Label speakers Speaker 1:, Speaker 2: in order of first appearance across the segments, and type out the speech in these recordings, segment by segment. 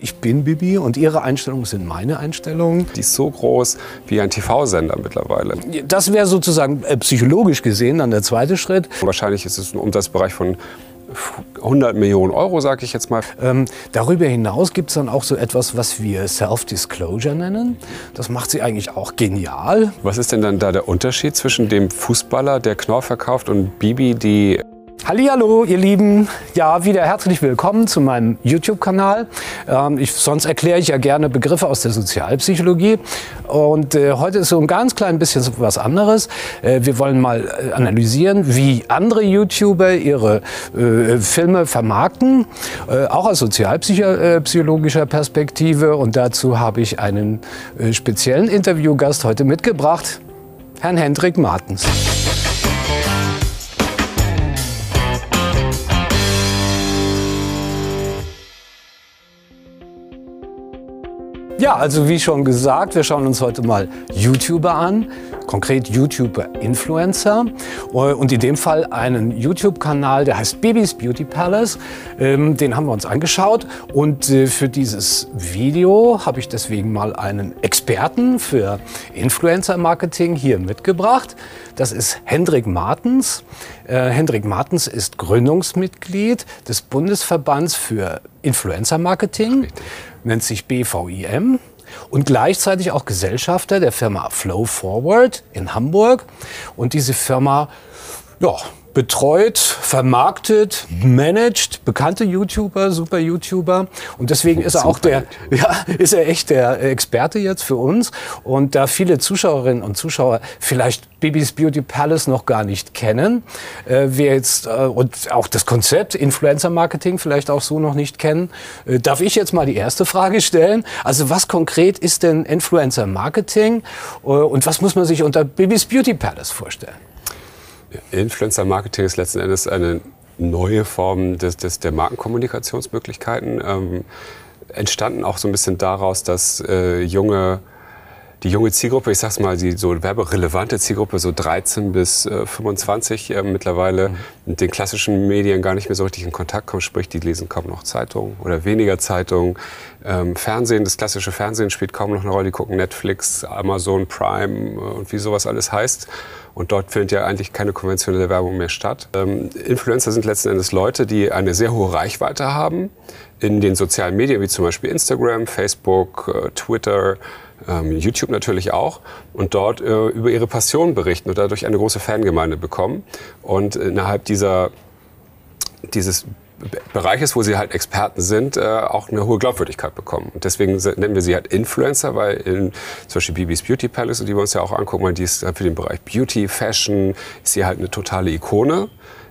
Speaker 1: Ich bin Bibi und Ihre Einstellungen sind meine Einstellungen.
Speaker 2: Die ist so groß wie ein TV-Sender mittlerweile.
Speaker 1: Das wäre sozusagen äh, psychologisch gesehen dann der zweite Schritt.
Speaker 2: Wahrscheinlich ist es ein Umsatzbereich von 100 Millionen Euro, sage ich jetzt mal.
Speaker 1: Ähm, darüber hinaus gibt es dann auch so etwas, was wir Self-Disclosure nennen. Das macht sie eigentlich auch genial.
Speaker 2: Was ist denn dann da der Unterschied zwischen dem Fußballer, der Knorr verkauft, und Bibi, die
Speaker 1: Hallo, ihr Lieben. Ja, wieder herzlich willkommen zu meinem YouTube-Kanal. Ähm, sonst erkläre ich ja gerne Begriffe aus der Sozialpsychologie. Und äh, heute ist so ein ganz klein bisschen was anderes. Äh, wir wollen mal äh, analysieren, wie andere YouTuber ihre äh, Filme vermarkten, äh, auch aus sozialpsychologischer Perspektive. Und dazu habe ich einen äh, speziellen Interviewgast heute mitgebracht, Herrn Hendrik Martens. Ja, also wie schon gesagt, wir schauen uns heute mal YouTuber an, konkret YouTuber-Influencer und in dem Fall einen YouTube-Kanal, der heißt Bibis Beauty Palace. Ähm, den haben wir uns angeschaut und äh, für dieses Video habe ich deswegen mal einen Experten für Influencer-Marketing hier mitgebracht. Das ist Hendrik Martens. Äh, Hendrik Martens ist Gründungsmitglied des Bundesverbands für Influencer-Marketing nennt sich BVIM und gleichzeitig auch Gesellschafter der Firma Flow Forward in Hamburg. Und diese Firma ja, betreut, vermarktet, managt bekannte YouTuber, super YouTuber. Und deswegen ist er auch der, ja, ist er echt der Experte jetzt für uns. Und da viele Zuschauerinnen und Zuschauer vielleicht Bibis Beauty Palace noch gar nicht kennen, äh, wir jetzt äh, und auch das Konzept Influencer Marketing vielleicht auch so noch nicht kennen, äh, darf ich jetzt mal die erste Frage stellen. Also was konkret ist denn Influencer Marketing äh, und was muss man sich unter Bibis Beauty Palace vorstellen?
Speaker 2: Influencer-Marketing ist letzten Endes eine neue Form des, des, der Markenkommunikationsmöglichkeiten. Ähm, entstanden auch so ein bisschen daraus, dass äh, junge die junge Zielgruppe, ich sag's mal, die so werberelevante Zielgruppe, so 13 bis äh, 25 äh, mittlerweile mhm. mit den klassischen Medien gar nicht mehr so richtig in Kontakt kommen. Sprich, die lesen kaum noch Zeitungen oder weniger Zeitungen. Ähm, Fernsehen, das klassische Fernsehen spielt kaum noch eine Rolle. Die gucken Netflix, Amazon Prime äh, und wie sowas alles heißt. Und dort findet ja eigentlich keine konventionelle Werbung mehr statt. Ähm, Influencer sind letzten Endes Leute, die eine sehr hohe Reichweite haben in den sozialen Medien, wie zum Beispiel Instagram, Facebook, äh, Twitter, YouTube natürlich auch, und dort äh, über ihre Passion berichten und dadurch eine große Fangemeinde bekommen. Und innerhalb dieser, dieses Bereiches, wo sie halt Experten sind, äh, auch eine hohe Glaubwürdigkeit bekommen. Und deswegen nennen wir sie halt Influencer, weil in zum Beispiel Bibis Beauty Palace, die wir uns ja auch angucken, weil die ist für den Bereich Beauty, Fashion, ist sie halt eine totale Ikone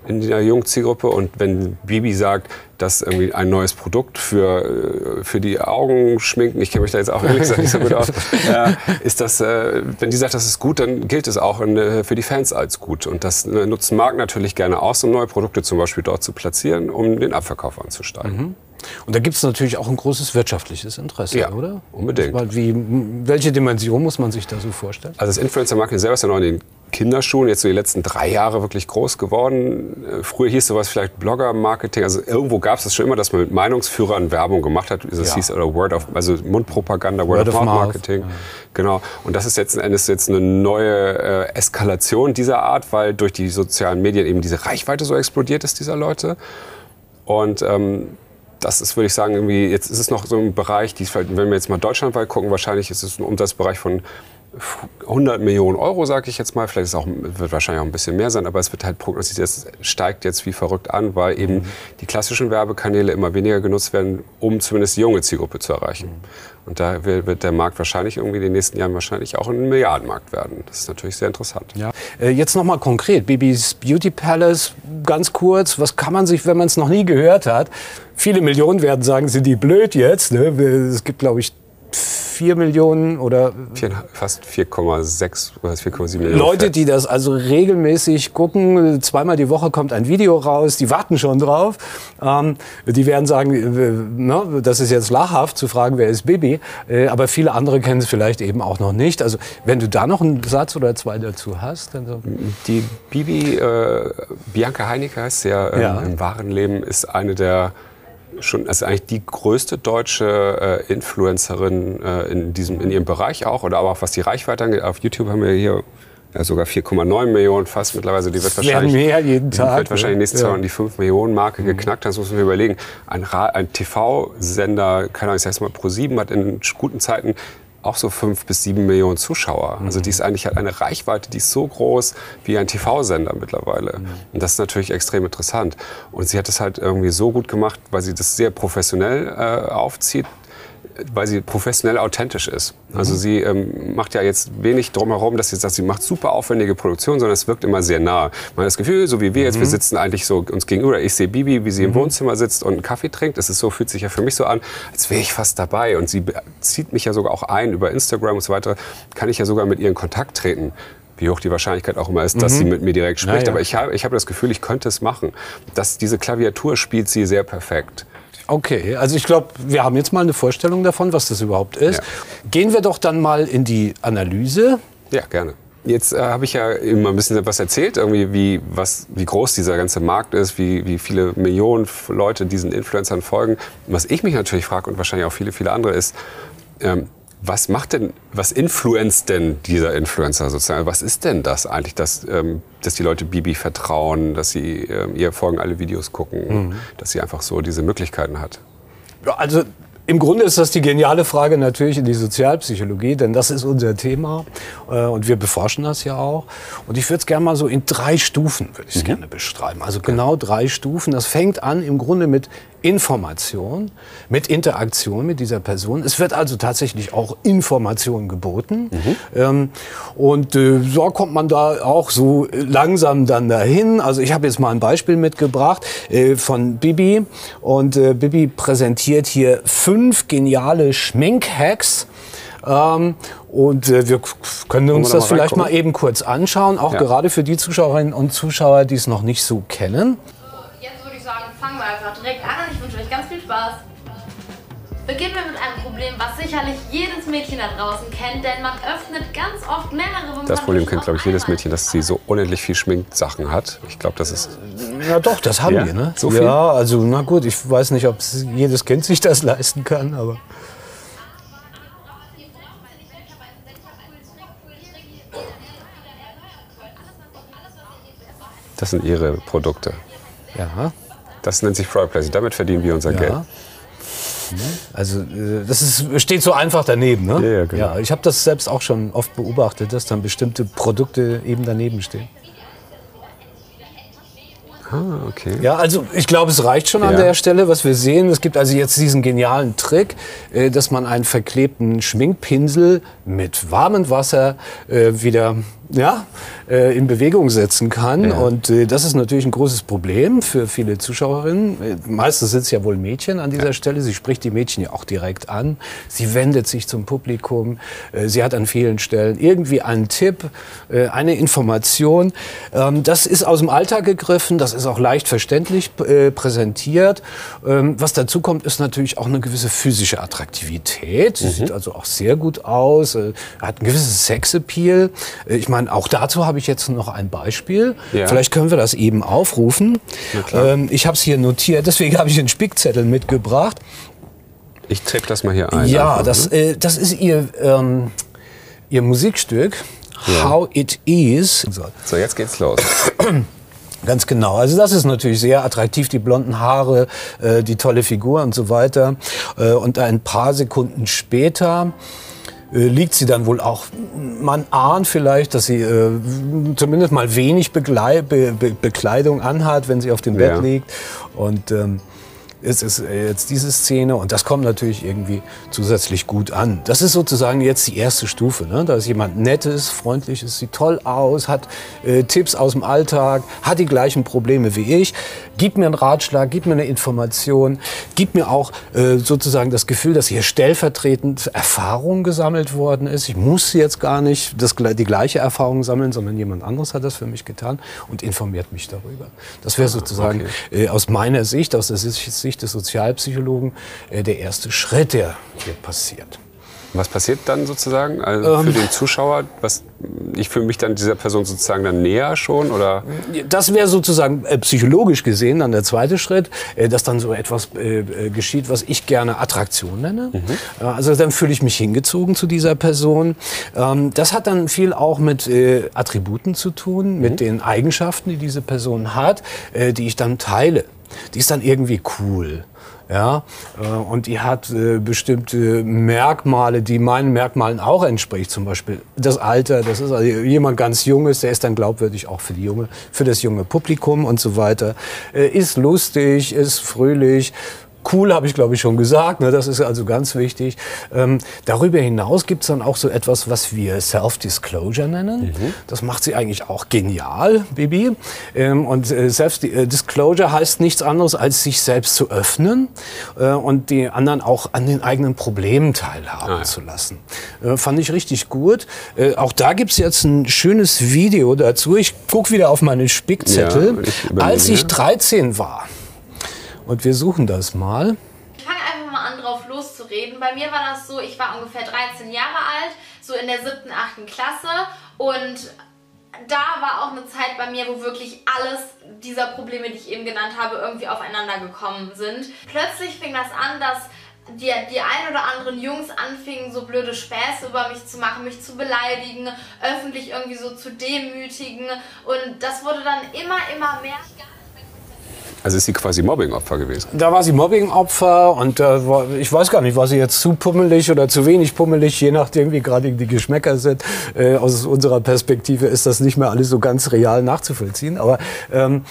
Speaker 2: in der jungen Zielgruppe. Und wenn Bibi sagt, dass irgendwie ein neues Produkt für, äh, für die Augen schminken, ich kenne mich da jetzt auch ehrlich gesagt nicht so gut aus, äh, ist das, äh, wenn die sagt, das ist gut, dann gilt es auch in, äh, für die Fans als gut. Und das äh, nutzen Marken natürlich gerne aus, um neue Produkte zum Beispiel dort zu platzieren, um den Abverkauf anzusteigen. Mhm.
Speaker 1: Und da gibt es natürlich auch ein großes wirtschaftliches Interesse,
Speaker 2: ja,
Speaker 1: oder?
Speaker 2: Unbedingt.
Speaker 1: Wie, welche Dimension muss man sich da so vorstellen?
Speaker 2: Also das Influencer-Marketing selber ist ja noch in den Kinderschuhen, jetzt so die letzten drei Jahre wirklich groß geworden. Äh, früher hieß sowas vielleicht Blogger-Marketing. Also irgendwo gab es das schon immer, dass man mit Meinungsführern Werbung gemacht hat. Das ja. hieß oder Word of, also Mundpropaganda, Word, Word of, Mouth Marketing. Ja. Genau. Und das ist jetzt Endes jetzt eine neue äh, Eskalation dieser Art, weil durch die sozialen Medien eben diese Reichweite so explodiert ist dieser Leute. Und ähm, das ist, würde ich sagen, irgendwie, jetzt ist es noch so ein Bereich, die, wenn wir jetzt mal deutschlandweit gucken, wahrscheinlich ist es ein Umsatzbereich von 100 Millionen Euro, sage ich jetzt mal. Vielleicht ist auch, wird wahrscheinlich auch ein bisschen mehr sein, aber es wird halt prognostiziert, es steigt jetzt wie verrückt an, weil eben mhm. die klassischen Werbekanäle immer weniger genutzt werden, um zumindest die junge Zielgruppe zu erreichen. Mhm. Und da wird der Markt wahrscheinlich irgendwie in den nächsten Jahren wahrscheinlich auch ein Milliardenmarkt werden. Das ist natürlich sehr interessant.
Speaker 1: Ja. Äh, jetzt noch mal konkret, Bibis Beauty Palace, ganz kurz, was kann man sich, wenn man es noch nie gehört hat, viele Millionen werden sagen, sind die blöd jetzt. Ne? Es gibt, glaube ich, 4 Millionen oder
Speaker 2: Vier, fast 4,6 oder 4,7 Millionen.
Speaker 1: Leute, die das also regelmäßig gucken, zweimal die Woche kommt ein Video raus, die warten schon drauf. Ähm, die werden sagen, äh, ne, das ist jetzt lachhaft zu fragen, wer ist Bibi. Äh, aber viele andere kennen es vielleicht eben auch noch nicht. Also wenn du da noch einen Satz oder zwei dazu hast, dann so.
Speaker 2: Die Bibi, äh, Bianca Heinecke heißt ja, ähm, ja. im wahren Leben, ist eine der schon, also eigentlich die größte deutsche äh, Influencerin äh, in, diesem, in ihrem Bereich auch, oder aber auch was die Reichweite angeht. Auf YouTube haben wir hier ja, sogar 4,9 Millionen fast mittlerweile. Die wird wahrscheinlich,
Speaker 1: mehr jeden Tag,
Speaker 2: wird wahrscheinlich nächstes Jahr ja. die 5 Millionen Marke mhm. geknackt. Das muss man überlegen. Ein, ein TV-Sender, keine Ahnung, ich sag's mal, Pro7 hat in guten Zeiten auch so fünf bis sieben Millionen Zuschauer. Also die ist eigentlich halt eine Reichweite, die ist so groß wie ein TV-Sender mittlerweile. Mhm. Und das ist natürlich extrem interessant. Und sie hat es halt irgendwie so gut gemacht, weil sie das sehr professionell äh, aufzieht weil sie professionell authentisch ist. Also mhm. sie ähm, macht ja jetzt wenig drumherum, dass sie sagt, sie macht super aufwendige Produktion, sondern es wirkt immer sehr nah. Man hat das Gefühl, so wie wir jetzt, mhm. wir sitzen eigentlich so uns gegenüber. Ich sehe Bibi, wie sie im mhm. Wohnzimmer sitzt und einen Kaffee trinkt. Das ist so, fühlt sich ja für mich so an, als wäre ich fast dabei. Und sie zieht mich ja sogar auch ein über Instagram und so weiter. Kann ich ja sogar mit ihr in Kontakt treten wie hoch die Wahrscheinlichkeit auch immer ist, dass mhm. sie mit mir direkt spricht. Ja, ja. Aber ich habe ich hab das Gefühl, ich könnte es machen. Das, diese Klaviatur spielt sie sehr perfekt.
Speaker 1: Okay, also ich glaube, wir haben jetzt mal eine Vorstellung davon, was das überhaupt ist. Ja. Gehen wir doch dann mal in die Analyse.
Speaker 2: Ja, gerne. Jetzt äh, habe ich ja immer ein bisschen was erzählt, irgendwie wie, was, wie groß dieser ganze Markt ist, wie, wie viele Millionen Leute diesen Influencern folgen. Was ich mich natürlich frage und wahrscheinlich auch viele, viele andere ist, ähm, was macht denn, was influenzt denn dieser Influencer sozusagen? Was ist denn das eigentlich, dass, ähm, dass die Leute Bibi vertrauen, dass sie ähm, ihr folgen alle Videos gucken, mhm. dass sie einfach so diese Möglichkeiten hat?
Speaker 1: Ja, also im Grunde ist das die geniale Frage natürlich in die Sozialpsychologie, denn das ist unser Thema äh, und wir beforschen das ja auch. Und ich würde es gerne mal so in drei Stufen würde ich es mhm. gerne beschreiben. Also genau drei Stufen. Das fängt an im Grunde mit Information, mit Interaktion mit dieser Person. Es wird also tatsächlich auch Information geboten. Mhm. Ähm, und äh, so kommt man da auch so langsam dann dahin. Also ich habe jetzt mal ein Beispiel mitgebracht äh, von Bibi. Und äh, Bibi präsentiert hier fünf geniale Schminkhacks. Ähm, und äh, wir können uns das vielleicht mal eben kurz anschauen, auch ja. gerade für die Zuschauerinnen und Zuschauer, die es noch nicht so kennen
Speaker 3: fangen wir einfach direkt an und ich wünsche euch ganz viel Spaß. Beginnen wir mit einem Problem, was sicherlich jedes Mädchen da draußen kennt, denn man öffnet ganz oft mehrere.
Speaker 2: Das Problem kennt, glaube ich, jedes Mädchen, dass sie so unendlich viel Schminksachen hat. Ich glaube, das ist.
Speaker 1: Ja, doch, das haben ja, wir, ne? So viel? Ja, also, na gut, ich weiß nicht, ob jedes Kind sich das leisten kann, aber.
Speaker 2: Das sind ihre Produkte.
Speaker 1: Ja.
Speaker 2: Das nennt sich Placement. Damit verdienen wir unser ja. Geld.
Speaker 1: Also äh, das ist, steht so einfach daneben. Ne? Ja, ja, genau. ja, ich habe das selbst auch schon oft beobachtet, dass dann bestimmte Produkte eben daneben stehen. Ah, okay. Ja, also ich glaube, es reicht schon ja. an der Stelle, was wir sehen. Es gibt also jetzt diesen genialen Trick, äh, dass man einen verklebten Schminkpinsel mit warmem Wasser äh, wieder ja, äh, in Bewegung setzen kann. Ja. Und äh, das ist natürlich ein großes Problem für viele Zuschauerinnen. Äh, meistens sind es ja wohl Mädchen an dieser ja. Stelle. Sie spricht die Mädchen ja auch direkt an. Sie wendet sich zum Publikum. Äh, sie hat an vielen Stellen irgendwie einen Tipp, äh, eine Information. Ähm, das ist aus dem Alltag gegriffen. Das ist auch leicht verständlich präsentiert. Ähm, was dazu kommt, ist natürlich auch eine gewisse physische Attraktivität. Sie mhm. sieht also auch sehr gut aus. Hat ein gewisses Sexappeal. Ich meine, meine, auch dazu habe ich jetzt noch ein Beispiel. Ja. Vielleicht können wir das eben aufrufen. Ähm, ich habe es hier notiert, deswegen habe ich einen Spickzettel mitgebracht.
Speaker 2: Ich tippe das mal hier ein.
Speaker 1: Ja, einfach, das, ne? äh, das ist ihr, ähm, ihr Musikstück. Ja. How It Is.
Speaker 2: So. so, jetzt geht's los.
Speaker 1: Ganz genau. Also das ist natürlich sehr attraktiv, die blonden Haare, äh, die tolle Figur und so weiter. Äh, und ein paar Sekunden später liegt sie dann wohl auch, man ahnt vielleicht, dass sie äh, zumindest mal wenig Beglei Be Be Bekleidung anhat, wenn sie auf dem Bett ja. liegt. Und ähm, es ist jetzt diese Szene und das kommt natürlich irgendwie zusätzlich gut an. Das ist sozusagen jetzt die erste Stufe. Ne? Da ist jemand Nettes, Freundliches, sieht toll aus, hat äh, Tipps aus dem Alltag, hat die gleichen Probleme wie ich. Gib mir einen Ratschlag, gib mir eine Information, gib mir auch äh, sozusagen das Gefühl, dass hier stellvertretend Erfahrung gesammelt worden ist. Ich muss jetzt gar nicht das, die gleiche Erfahrung sammeln, sondern jemand anderes hat das für mich getan und informiert mich darüber. Das wäre sozusagen okay. äh, aus meiner Sicht, aus der Sicht Sicht des Sozialpsychologen äh, der erste Schritt, der hier passiert.
Speaker 2: Was passiert dann sozusagen also ähm, für den Zuschauer? Was, ich fühle mich dann dieser Person sozusagen dann näher schon oder?
Speaker 1: Das wäre sozusagen äh, psychologisch gesehen dann der zweite Schritt, äh, dass dann so etwas äh, äh geschieht, was ich gerne Attraktion nenne. Mhm. also dann fühle ich mich hingezogen zu dieser Person. Ähm, das hat dann viel auch mit äh, Attributen zu tun, mhm. mit den Eigenschaften, die diese Person hat, äh, die ich dann teile. Die ist dann irgendwie cool. Ja, äh, und die hat äh, bestimmte Merkmale, die meinen Merkmalen auch entspricht. Zum Beispiel das Alter, das ist also jemand ganz Junges, der ist dann glaubwürdig auch für, die junge, für das junge Publikum und so weiter. Äh, ist lustig, ist fröhlich, Cool habe ich, glaube ich, schon gesagt. Ne? Das ist also ganz wichtig. Ähm, darüber hinaus gibt es dann auch so etwas, was wir Self-Disclosure nennen. Mhm. Das macht sie eigentlich auch genial, Bibi. Ähm, und äh, Self-Disclosure heißt nichts anderes, als sich selbst zu öffnen äh, und die anderen auch an den eigenen Problemen teilhaben ah, ja. zu lassen. Äh, fand ich richtig gut. Äh, auch da gibt es jetzt ein schönes Video dazu. Ich gucke wieder auf meine Spickzettel. Ja, ich Als ich 13 war, und wir suchen das mal.
Speaker 3: Ich fange einfach mal an, drauf loszureden. Bei mir war das so, ich war ungefähr 13 Jahre alt, so in der siebten, achten Klasse. Und da war auch eine Zeit bei mir, wo wirklich alles dieser Probleme, die ich eben genannt habe, irgendwie aufeinander gekommen sind. Plötzlich fing das an, dass die, die ein oder anderen Jungs anfingen, so blöde Späße über mich zu machen, mich zu beleidigen, öffentlich irgendwie so zu demütigen. Und das wurde dann immer, immer mehr.
Speaker 2: Also ist sie quasi Mobbingopfer gewesen?
Speaker 1: Da war sie Mobbingopfer und äh, ich weiß gar nicht, war sie jetzt zu pummelig oder zu wenig pummelig, je nachdem, wie gerade die Geschmäcker sind. Äh, aus unserer Perspektive ist das nicht mehr alles so ganz real nachzuvollziehen. Aber ähm,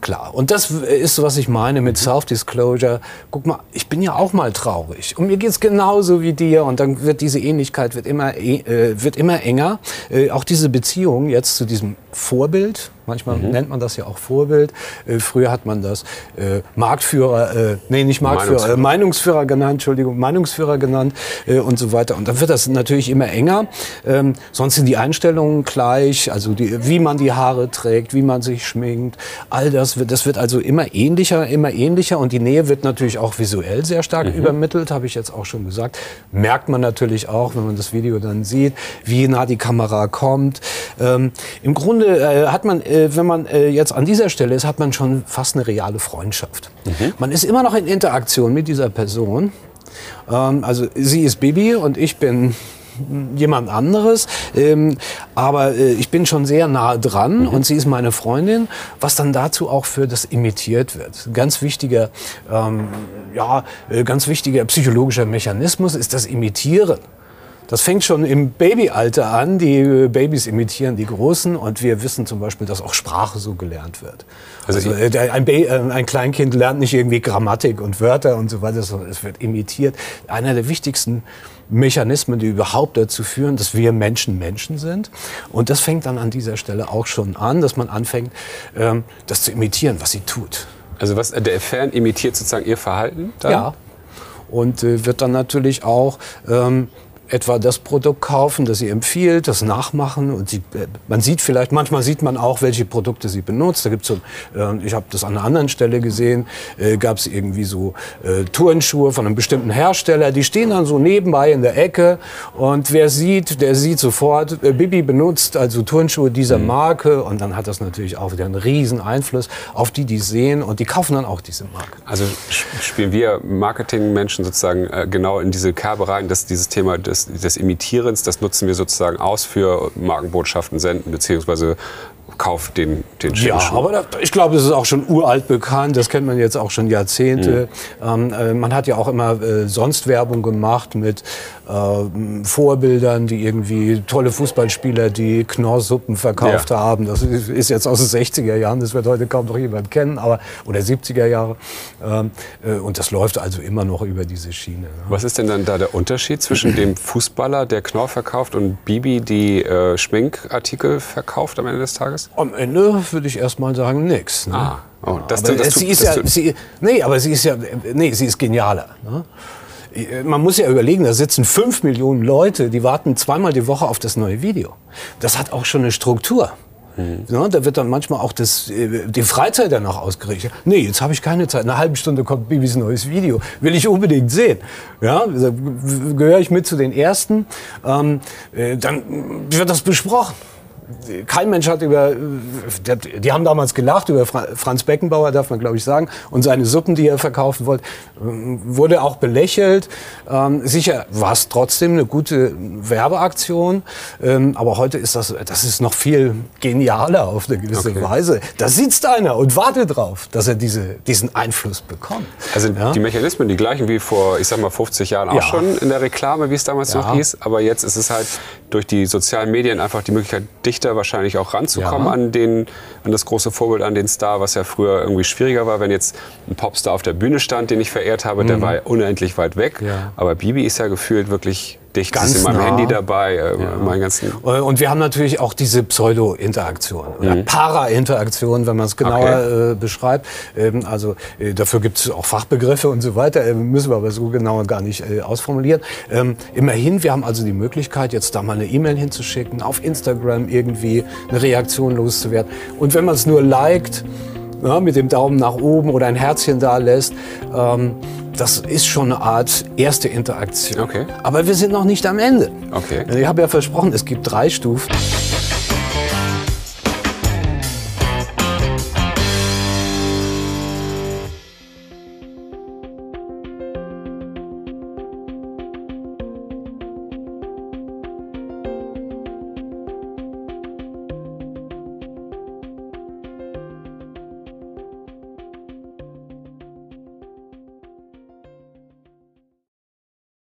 Speaker 1: klar. Und das ist, was ich meine mit Self-Disclosure. Guck mal, ich bin ja auch mal traurig. Und mir geht's genauso wie dir. Und dann wird diese Ähnlichkeit wird immer, äh, wird immer enger. Äh, auch diese Beziehung jetzt zu diesem Vorbild. Manchmal mhm. nennt man das ja auch Vorbild. Äh, früher hat man das äh, Marktführer, äh, nee, nicht Marktführer, Meinungsführer, äh, Meinungsführer genannt, Entschuldigung, Meinungsführer genannt und so weiter. Und dann wird das natürlich immer enger. Ähm, sonst sind die Einstellungen gleich, also die, wie man die Haare trägt, wie man sich schminkt, all das wird, das wird also immer ähnlicher, immer ähnlicher und die Nähe wird natürlich auch visuell sehr stark mhm. übermittelt, habe ich jetzt auch schon gesagt. Merkt man natürlich auch, wenn man das Video dann sieht, wie nah die Kamera kommt. Ähm, Im Grunde äh, hat man, äh, wenn man äh, jetzt an dieser Stelle ist, hat man schon fast eine reale Freundschaft. Mhm. Man ist immer noch in Interaktion mit dieser Person. Ähm, also sie ist Bibi und ich bin jemand anderes. Ähm, aber äh, ich bin schon sehr nah dran mhm. und sie ist meine Freundin, was dann dazu auch für das imitiert wird. Ganz wichtiger, ähm, ja, äh, ganz wichtiger psychologischer Mechanismus ist das Imitieren. Das fängt schon im Babyalter an. Die äh, Babys imitieren die Großen und wir wissen zum Beispiel, dass auch Sprache so gelernt wird. Also, also äh, ein, äh, ein, Kleinkind lernt nicht irgendwie Grammatik und Wörter und so weiter, sondern es wird imitiert. Einer der wichtigsten Mechanismen, die überhaupt dazu führen, dass wir Menschen Menschen sind. Und das fängt dann an dieser Stelle auch schon an, dass man anfängt, ähm, das zu imitieren, was sie tut.
Speaker 2: Also was der Fan imitiert sozusagen ihr Verhalten?
Speaker 1: Dann? Ja. Und wird dann natürlich auch ähm, etwa das Produkt kaufen, das sie empfiehlt, das nachmachen und sie, äh, man sieht vielleicht, manchmal sieht man auch, welche Produkte sie benutzt. Da gibt's so, äh, ich habe das an einer anderen Stelle gesehen, äh, gab es irgendwie so äh, Turnschuhe von einem bestimmten Hersteller, die stehen dann so nebenbei in der Ecke und wer sieht, der sieht sofort, äh, Bibi benutzt also Turnschuhe dieser mhm. Marke und dann hat das natürlich auch wieder einen riesen Einfluss auf die, die sehen und die kaufen dann auch diese Marke.
Speaker 2: Also spielen wir Marketingmenschen sozusagen äh, genau in diese Kerbe rein, dass dieses Thema des des, des Imitierens, das nutzen wir sozusagen aus für Markenbotschaften senden, beziehungsweise Kauf den, den
Speaker 1: Ja, aber das, ich glaube, das ist auch schon uralt bekannt. Das kennt man jetzt auch schon Jahrzehnte. Mhm. Ähm, äh, man hat ja auch immer äh, sonst Werbung gemacht mit äh, Vorbildern, die irgendwie tolle Fußballspieler, die Knorrsuppen verkauft ja. haben. Das ist jetzt aus den 60er Jahren. Das wird heute kaum noch jemand kennen, aber oder 70er Jahre. Ähm, äh, und das läuft also immer noch über diese Schiene. Ne?
Speaker 2: Was ist denn dann da der Unterschied zwischen dem Fußballer, der Knorr verkauft, und Bibi, die äh, Schminkartikel verkauft am Ende des Tages?
Speaker 1: Am Ende würde ich erst mal sagen, nix. Ne?
Speaker 2: Ah, oh, das,
Speaker 1: aber das, sie ist ja, sie, nee, aber sie ist ja, nee, sie ist genialer. Ne? Man muss ja überlegen, da sitzen fünf Millionen Leute, die warten zweimal die Woche auf das neue Video. Das hat auch schon eine Struktur. Mhm. Ja, da wird dann manchmal auch das, äh, die Freizeit danach ausgerichtet. Nee, jetzt habe ich keine Zeit. In einer halben Stunde kommt Bibis neues Video. Will ich unbedingt sehen. Ja, gehöre ich mit zu den Ersten. Ähm, äh, dann wird das besprochen kein Mensch hat über, die haben damals gelacht über Franz Beckenbauer, darf man glaube ich sagen, und seine Suppen, die er verkaufen wollte, wurde auch belächelt. Ähm, sicher war es trotzdem eine gute Werbeaktion, ähm, aber heute ist das, das ist noch viel genialer auf eine gewisse okay. Weise. Da sitzt einer und wartet drauf, dass er diese, diesen Einfluss bekommt.
Speaker 2: Also ja? die Mechanismen, die gleichen wie vor, ich sag mal, 50 Jahren auch ja. schon in der Reklame, wie es damals ja. noch hieß, aber jetzt ist es halt durch die sozialen Medien einfach die Möglichkeit, dichter wahrscheinlich auch ranzukommen ja. an, den, an das große Vorbild, an den Star, was ja früher irgendwie schwieriger war. Wenn jetzt ein Popstar auf der Bühne stand, den ich verehrt habe, mhm. der war unendlich weit weg. Ja. Aber Bibi ist ja gefühlt wirklich dicht. Ganz ist in meinem nah. Handy dabei, äh, ja. meinen ganzen.
Speaker 1: Äh, und wir haben natürlich auch diese Pseudo-Interaktion oder mhm. Para-Interaktion, wenn man es genauer okay. äh, beschreibt. Ähm, also äh, dafür gibt es auch Fachbegriffe und so weiter. Äh, müssen wir aber so genau gar nicht äh, ausformulieren. Ähm, immerhin, wir haben also die Möglichkeit, jetzt da mal eine E-Mail hinzuschicken, auf Instagram irgendwie eine Reaktion loszuwerden. Und wenn man es nur liked, ja, mit dem Daumen nach oben oder ein Herzchen da lässt, ähm, das ist schon eine Art erste Interaktion. Okay. Aber wir sind noch nicht am Ende. Okay. Ich habe ja versprochen, es gibt drei Stufen.